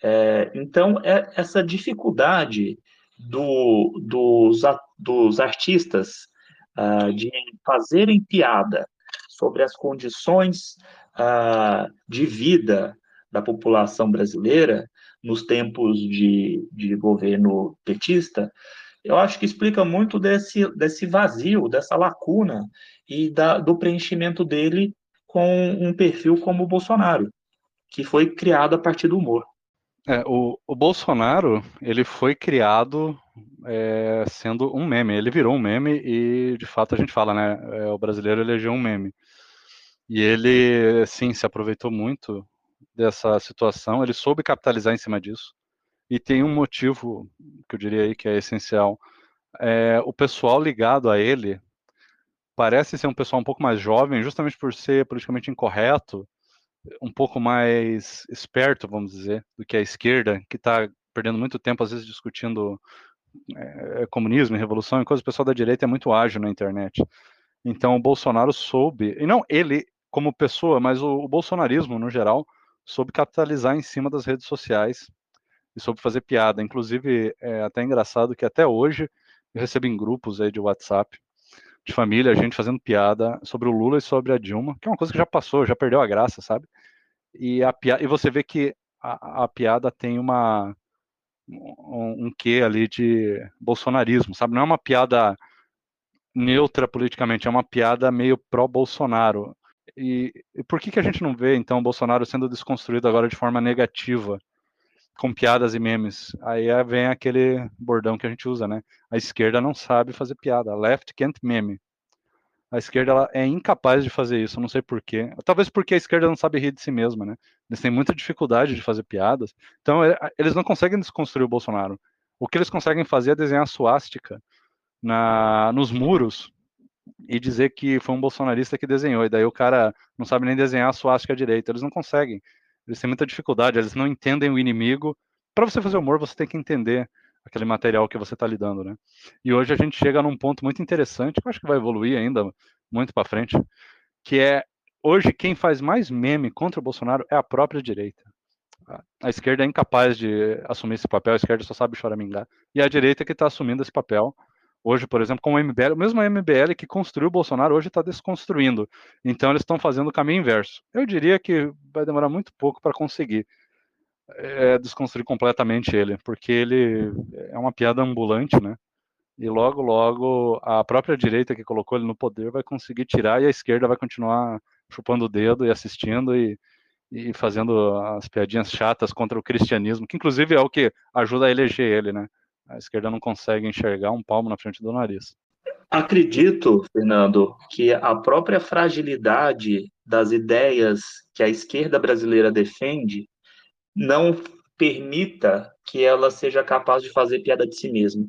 A: É, então, é essa dificuldade do, dos, dos artistas uh, de fazerem piada sobre as condições uh, de vida da população brasileira nos tempos de, de governo petista, eu acho que explica muito desse, desse vazio, dessa lacuna e da, do preenchimento dele com um perfil como o Bolsonaro, que foi criado a partir do humor.
B: É, o, o Bolsonaro, ele foi criado é, sendo um meme, ele virou um meme e, de fato, a gente fala, né, é, o brasileiro elegeu um meme. E ele, sim, se aproveitou muito dessa situação, ele soube capitalizar em cima disso. E tem um motivo que eu diria aí que é essencial. É, o pessoal ligado a ele parece ser um pessoal um pouco mais jovem, justamente por ser politicamente incorreto, um pouco mais esperto, vamos dizer, do que a esquerda, que está perdendo muito tempo, às vezes, discutindo é, comunismo e revolução, e coisa, o pessoal da direita é muito ágil na internet. Então, o Bolsonaro soube, e não ele como pessoa, mas o, o bolsonarismo, no geral, soube capitalizar em cima das redes sociais e soube fazer piada. Inclusive, é até engraçado que até hoje eu recebo em grupos aí de WhatsApp de família, a gente fazendo piada sobre o Lula e sobre a Dilma, que é uma coisa que já passou, já perdeu a graça, sabe? E, a piada, e você vê que a, a piada tem uma um, um quê ali de bolsonarismo, sabe? Não é uma piada neutra politicamente, é uma piada meio pró-Bolsonaro. E, e, por que, que a gente não vê, então, o Bolsonaro sendo desconstruído agora de forma negativa, com piadas e memes? Aí é, vem aquele bordão que a gente usa, né? A esquerda não sabe fazer piada. Left can't meme. A esquerda ela é incapaz de fazer isso, não sei porquê. Talvez porque a esquerda não sabe rir de si mesma, né? Eles têm muita dificuldade de fazer piadas. Então, é, eles não conseguem desconstruir o Bolsonaro. O que eles conseguem fazer é desenhar suástica na, nos muros e dizer que foi um bolsonarista que desenhou, e daí o cara não sabe nem desenhar a suástica direita. Eles não conseguem. Eles têm muita dificuldade, eles não entendem o inimigo. Para você fazer humor, você tem que entender aquele material que você está lidando, né? E hoje a gente chega num ponto muito interessante, que eu acho que vai evoluir ainda muito para frente, que é hoje quem faz mais meme contra o Bolsonaro é a própria direita. A esquerda é incapaz de assumir esse papel, a esquerda só sabe choramingar. E a direita é que está assumindo esse papel. Hoje, por exemplo, com o MBL, o mesmo MBL que construiu o Bolsonaro, hoje está desconstruindo. Então, eles estão fazendo o caminho inverso. Eu diria que vai demorar muito pouco para conseguir é, desconstruir completamente ele, porque ele é uma piada ambulante, né? E logo, logo, a própria direita que colocou ele no poder vai conseguir tirar e a esquerda vai continuar chupando o dedo e assistindo e, e fazendo as piadinhas chatas contra o cristianismo, que inclusive é o que ajuda a eleger ele, né? A esquerda não consegue enxergar um palmo na frente do nariz.
A: Acredito, Fernando, que a própria fragilidade das ideias que a esquerda brasileira defende não permita que ela seja capaz de fazer piada de si mesma.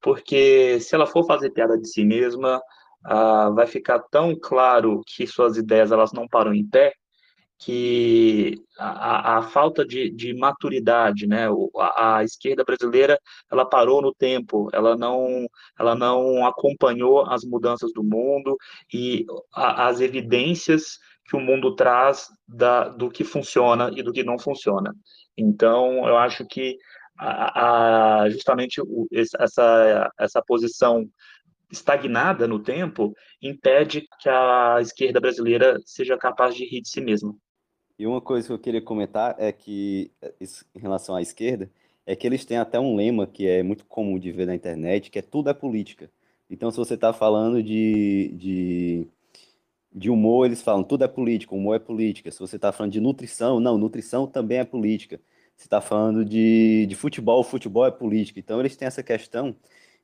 A: Porque se ela for fazer piada de si mesma, ah, vai ficar tão claro que suas ideias elas não param em pé, que a, a falta de, de, maturidade, né? A, a, esquerda brasileira ela parou no tempo, ela não, ela não acompanhou as mudanças do mundo e a, as evidências que o mundo traz da, do que funciona e do que não funciona. Então, eu acho que a, a, justamente o, essa, essa posição estagnada no tempo impede que a esquerda brasileira seja capaz de rir de si mesma.
C: E uma coisa que eu queria comentar é que, em relação à esquerda, é que eles têm até um lema que é muito comum de ver na internet, que é tudo é política. Então, se você está falando de, de de humor, eles falam tudo é política, humor é política. Se você está falando de nutrição, não, nutrição também é política. Se está falando de, de futebol, futebol é política. Então eles têm essa questão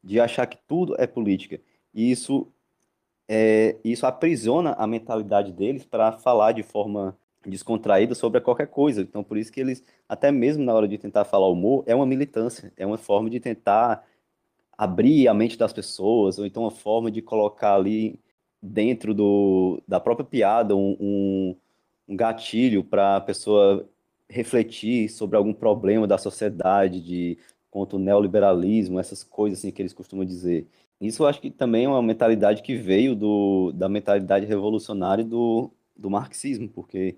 C: de achar que tudo é política. E isso, é, isso aprisiona a mentalidade deles para falar de forma descontraída sobre qualquer coisa. Então por isso que eles, até mesmo na hora de tentar falar humor, é uma militância, é uma forma de tentar abrir a mente das pessoas, ou então uma forma de colocar ali dentro do, da própria piada um, um, um gatilho para a pessoa refletir sobre algum problema da sociedade, de quanto o neoliberalismo, essas coisas assim que eles costumam dizer. Isso eu acho que também é uma mentalidade que veio do, da mentalidade revolucionária do, do marxismo, porque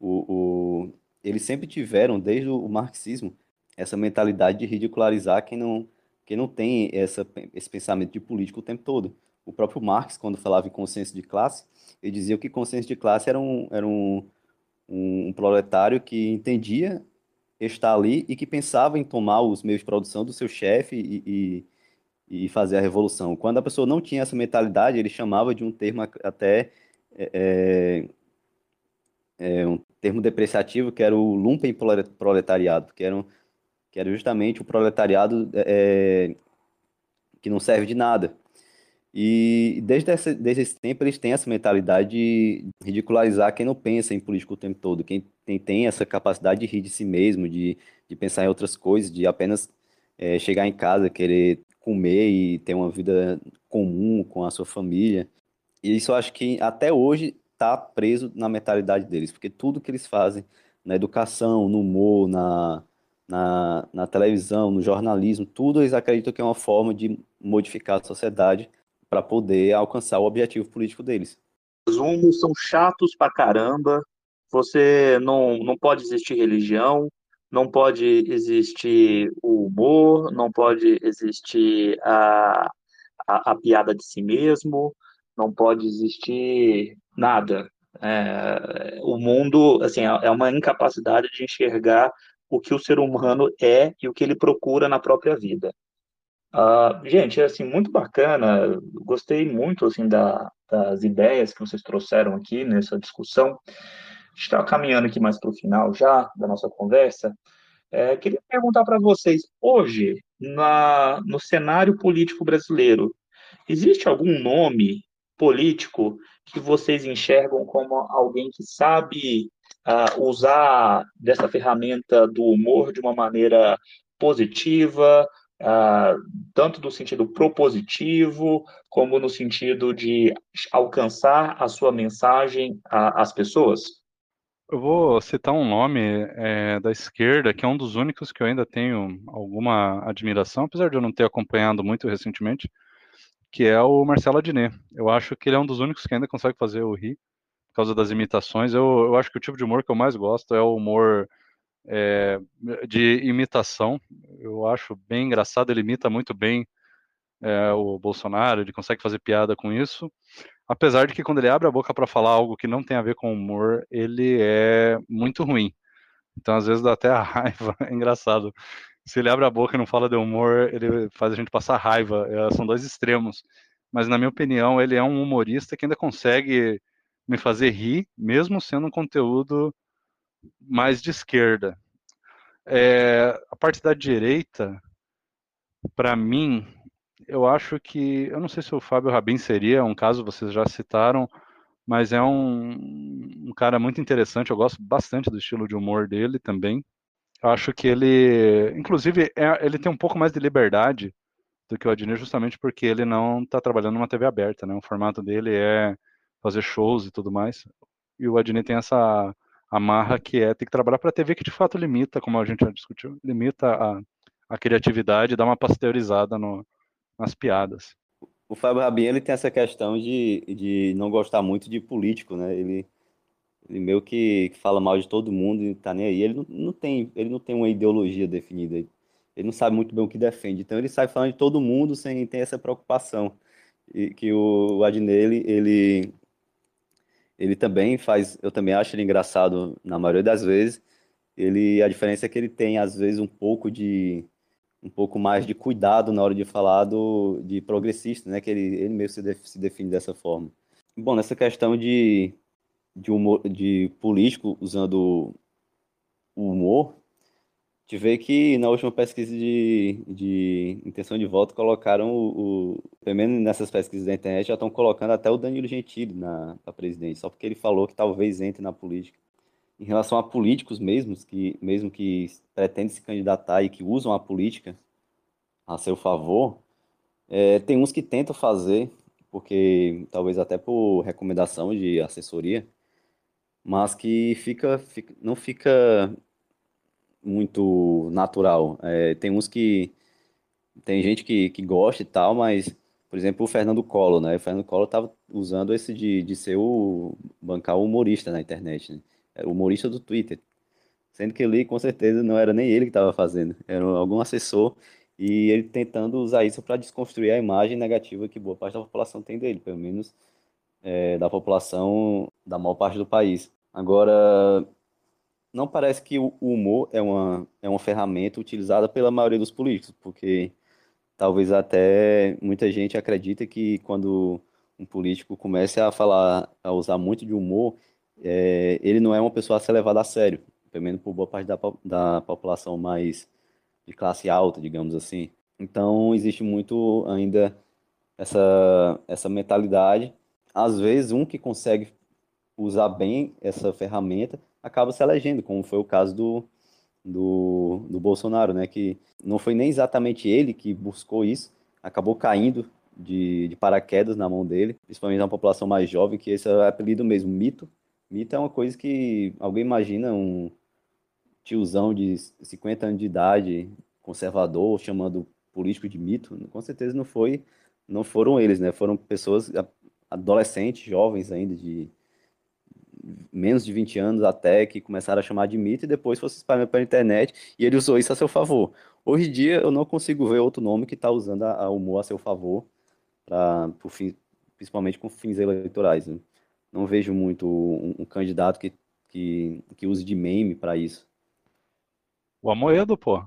C: o, o, eles sempre tiveram, desde o marxismo, essa mentalidade de ridicularizar quem não, quem não tem essa, esse pensamento de político o tempo todo o próprio Marx, quando falava em consciência de classe, ele dizia que consciência de classe era um, era um, um, um proletário que entendia estar ali e que pensava em tomar os meios de produção do seu chefe e, e, e, fazer a revolução. Quando a pessoa não tinha essa mentalidade, ele chamava de um termo até é, é, é um termo depreciativo, que era o lumpen proletariado, que era, que era justamente o proletariado é, que não serve de nada. E desde esse, desde esse tempo eles têm essa mentalidade de ridicularizar quem não pensa em política o tempo todo, quem tem, tem essa capacidade de rir de si mesmo, de, de pensar em outras coisas, de apenas é, chegar em casa, querer comer e ter uma vida comum com a sua família. E isso eu acho que até hoje está preso na mentalidade deles, porque tudo que eles fazem na educação, no humor, na, na, na televisão, no jornalismo, tudo eles acreditam que é uma forma de modificar a sociedade para poder alcançar o objetivo político deles.
A: Os rumos são chatos pra caramba. Você não, não pode existir religião, não pode existir o humor, não pode existir a, a, a piada de si mesmo, não pode existir nada. É, o mundo, assim, é, é uma incapacidade de enxergar o que o ser humano é e o que ele procura na própria vida. Uh, gente, é assim, muito bacana, gostei muito assim da, das ideias que vocês trouxeram aqui nessa discussão. A gente está caminhando aqui mais para o final já da nossa conversa. É, queria perguntar para vocês, hoje, na, no cenário político brasileiro, existe algum nome político que vocês enxergam como alguém que sabe uh, usar dessa ferramenta do humor de uma maneira positiva, uh, tanto no sentido propositivo, como no sentido de alcançar a sua mensagem às pessoas?
B: Eu vou citar um nome é, da esquerda, que é um dos únicos que eu ainda tenho alguma admiração, apesar de eu não ter acompanhado muito recentemente, que é o Marcelo Adnet. Eu acho que ele é um dos únicos que ainda consegue fazer o rir, por causa das imitações. Eu, eu acho que o tipo de humor que eu mais gosto é o humor é, de imitação. Eu acho bem engraçado, ele imita muito bem é, o Bolsonaro, ele consegue fazer piada com isso. Apesar de que quando ele abre a boca para falar algo que não tem a ver com humor, ele é muito ruim. Então, às vezes, dá até a raiva. É engraçado. Se ele abre a boca e não fala de humor, ele faz a gente passar raiva. É, são dois extremos. Mas, na minha opinião, ele é um humorista que ainda consegue me fazer rir, mesmo sendo um conteúdo mais de esquerda. É, a parte da direita, para mim, eu acho que. Eu não sei se o Fábio Rabin seria um caso, vocês já citaram, mas é um, um cara muito interessante. Eu gosto bastante do estilo de humor dele também. Eu acho que ele, inclusive, é, ele tem um pouco mais de liberdade do que o Adnet, justamente porque ele não está trabalhando numa TV aberta, né? O formato dele é fazer shows e tudo mais. E o Adnet tem essa amarra que é ter que trabalhar para a TV que de fato limita, como a gente já discutiu, limita a, a criatividade, dá uma pasteurizada no, nas piadas.
C: O Fábio Rabin ele tem essa questão de, de não gostar muito de político, né? Ele, ele meio que fala mal de todo mundo e tá nem aí. Ele não, não, tem, ele não tem uma ideologia definida. Ele não sabe muito bem o que defende. Então ele sai falando de todo mundo sem ter essa preocupação. E que o Adnet, ele, ele, ele também faz, eu também acho ele engraçado na maioria das vezes. Ele, a diferença é que ele tem às vezes um pouco de um pouco mais de cuidado na hora de falar do, de progressista, né? Que ele, ele mesmo se, def, se define dessa forma. Bom, nessa questão de, de, humor, de político usando o humor, te vê que na última pesquisa de, de intenção de voto colocaram o, o, pelo menos nessas pesquisas da internet já estão colocando até o Danilo Gentili na presidente, só porque ele falou que talvez entre na política. Em relação a políticos mesmos, que mesmo que pretendem se candidatar e que usam a política a seu favor, é, tem uns que tentam fazer, porque talvez até por recomendação de assessoria, mas que fica, fica não fica muito natural. É, tem uns que tem gente que, que gosta e tal, mas por exemplo, o Fernando Collor, né? O Fernando Collor estava usando esse de, de ser o bancar o humorista na internet, né? era o humorista do Twitter. Sendo que ele, com certeza, não era nem ele que estava fazendo, era algum assessor e ele tentando usar isso para desconstruir a imagem negativa que boa parte da população tem dele, pelo menos é, da população da maior parte do país. Agora, não parece que o humor é uma, é uma ferramenta utilizada pela maioria dos políticos, porque talvez até muita gente acredita que quando um político comece a falar, a usar muito de humor, é, ele não é uma pessoa a ser levada a sério, pelo menos por boa parte da, da população mais de classe alta, digamos assim. Então, existe muito ainda essa, essa mentalidade. Às vezes, um que consegue usar bem essa ferramenta acaba se elegendo, como foi o caso do, do, do Bolsonaro, né? que não foi nem exatamente ele que buscou isso, acabou caindo de, de paraquedas na mão dele, principalmente na população mais jovem, que esse é o apelido mesmo, mito, Mito é uma coisa que alguém imagina um tiozão de 50 anos de idade, conservador, chamando político de mito. Com certeza não foi, não foram eles, né? Foram pessoas adolescentes, jovens ainda, de menos de 20 anos até, que começaram a chamar de mito e depois fosse espalhando pela internet e ele usou isso a seu favor. Hoje em dia eu não consigo ver outro nome que está usando a, a humor a seu favor, pra, fim, principalmente com fins eleitorais. Né? não vejo muito um, um candidato que, que, que use de meme para isso.
B: O Amoedo, pô.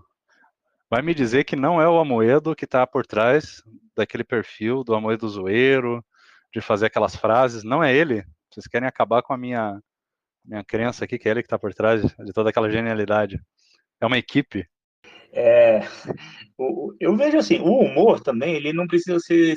B: Vai me dizer que não é o Amoedo que está por trás daquele perfil do Amoedo zoeiro, de fazer aquelas frases. Não é ele. Vocês querem acabar com a minha, minha crença aqui que é ele que está por trás de toda aquela genialidade. É uma equipe.
A: É, eu vejo assim, o humor também, ele não precisa ser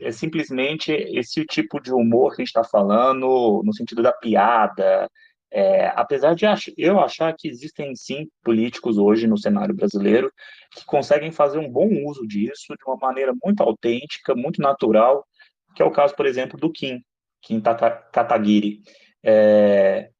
A: é simplesmente esse tipo de humor que a gente está falando, no sentido da piada, É, apesar de eu achar que existem sim políticos hoje no cenário brasileiro que conseguem fazer um bom uso disso de uma maneira muito autêntica, muito natural, que é o caso, por exemplo, do Kim, Kim Kataguiri. É,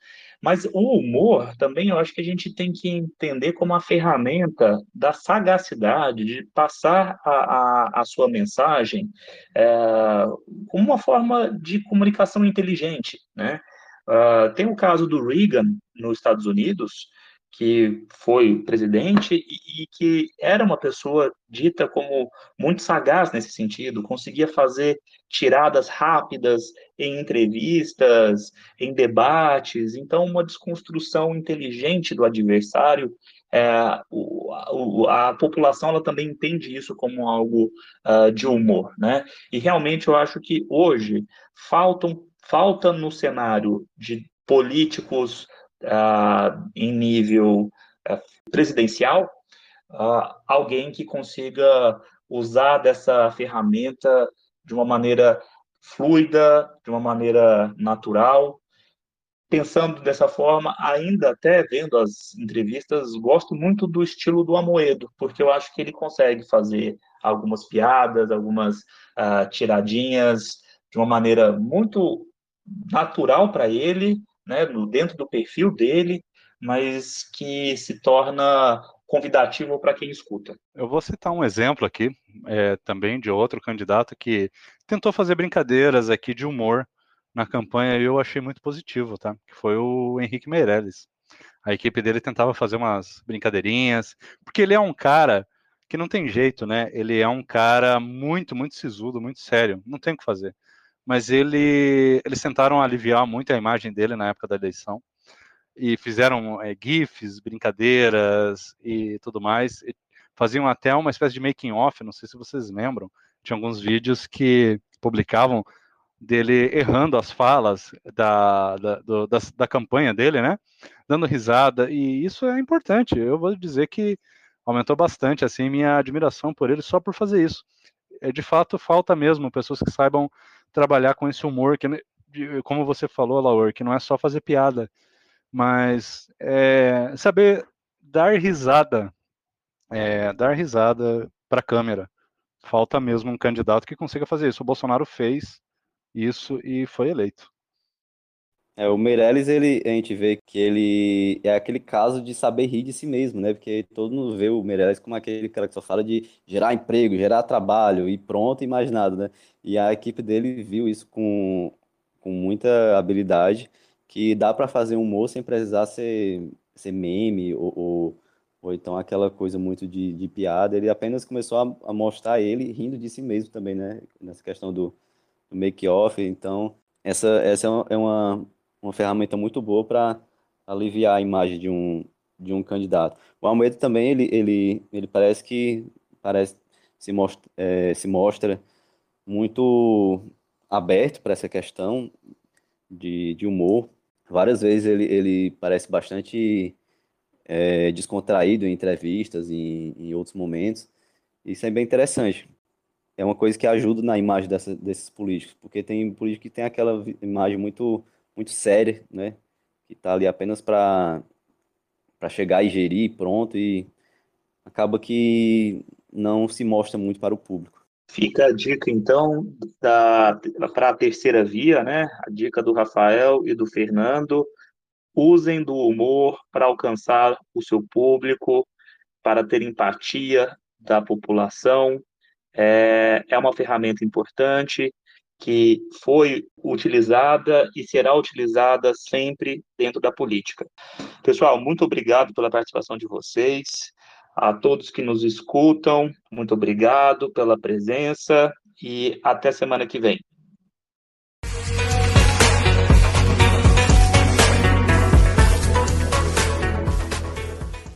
A: mas o humor também eu acho que a gente tem que entender como a ferramenta da sagacidade, de passar a, a, a sua mensagem é, como uma forma de comunicação inteligente, né? Uh, tem o caso do Reagan nos Estados Unidos, que foi presidente e, e, que era uma pessoa dita como muito sagaz nesse sentido, conseguia fazer tiradas rápidas em entrevistas, em debates, então uma desconstrução inteligente do adversário. É, o, a, a, população ela também entende isso como algo uh, de humor, né? E realmente eu acho que hoje faltam falta no cenário de políticos uh, em nível uh, presidencial uh, alguém que consiga usar dessa ferramenta de uma maneira fluida, de uma maneira natural. Pensando dessa forma, ainda até vendo as entrevistas, gosto muito do estilo do Amoedo, porque eu acho que ele consegue fazer algumas piadas, algumas tiradinhas de uma maneira muito natural para ele, né, dentro do perfil dele, mas que se torna convidativo para quem escuta.
B: Eu vou citar um exemplo aqui, é, também de outro candidato que tentou fazer brincadeiras aqui de humor na campanha e eu achei muito positivo, tá? Que foi o Henrique Meirelles. A equipe dele tentava fazer umas brincadeirinhas, porque ele é um cara que não tem jeito, né? Ele é um cara muito, muito sisudo, muito sério, não tem o que fazer mas ele, eles tentaram aliviar muito a imagem dele na época da eleição e fizeram é, gifs, brincadeiras e tudo mais. E faziam até uma espécie de making off, não sei se vocês lembram, tinha alguns vídeos que publicavam dele errando as falas da, da, do, da, da, campanha dele, né? Dando risada, e isso é importante. Eu vou dizer que aumentou bastante assim minha admiração por ele só por fazer isso. É, de fato, falta mesmo pessoas que saibam trabalhar com esse humor, que, como você falou, Laura, que não é só fazer piada, mas é, saber dar risada, é, dar risada para a câmera. Falta mesmo um candidato que consiga fazer isso. O Bolsonaro fez isso e foi eleito.
C: É, o Meirelles, ele, a gente vê que ele é aquele caso de saber rir de si mesmo, né? Porque todo mundo vê o Meirelles como aquele cara que só fala de gerar emprego, gerar trabalho e pronto e mais nada, né? E a equipe dele viu isso com, com muita habilidade, que dá para fazer humor sem precisar ser, ser meme ou, ou, ou então aquela coisa muito de, de piada. Ele apenas começou a, a mostrar ele rindo de si mesmo também, né? Nessa questão do, do make-off. Então, essa, essa é uma é uma ferramenta muito boa para aliviar a imagem de um, de um candidato. O Almeida também, ele, ele, ele parece que parece, se, mostra, é, se mostra muito aberto para essa questão de, de humor. Várias vezes ele, ele parece bastante é, descontraído em entrevistas em, em outros momentos. Isso é bem interessante. É uma coisa que ajuda na imagem dessa, desses políticos, porque tem político que tem aquela imagem muito muito séria, né? Que está ali apenas para chegar e gerir, pronto, e acaba que não se mostra muito para o público.
A: Fica a dica, então, para a terceira via, né? A dica do Rafael e do Fernando. Usem do humor para alcançar o seu público, para ter empatia da população. É, é uma ferramenta importante que foi utilizada e será utilizada sempre dentro da política. Pessoal, muito obrigado pela participação de vocês. A todos que nos escutam, muito obrigado pela presença e até semana que vem.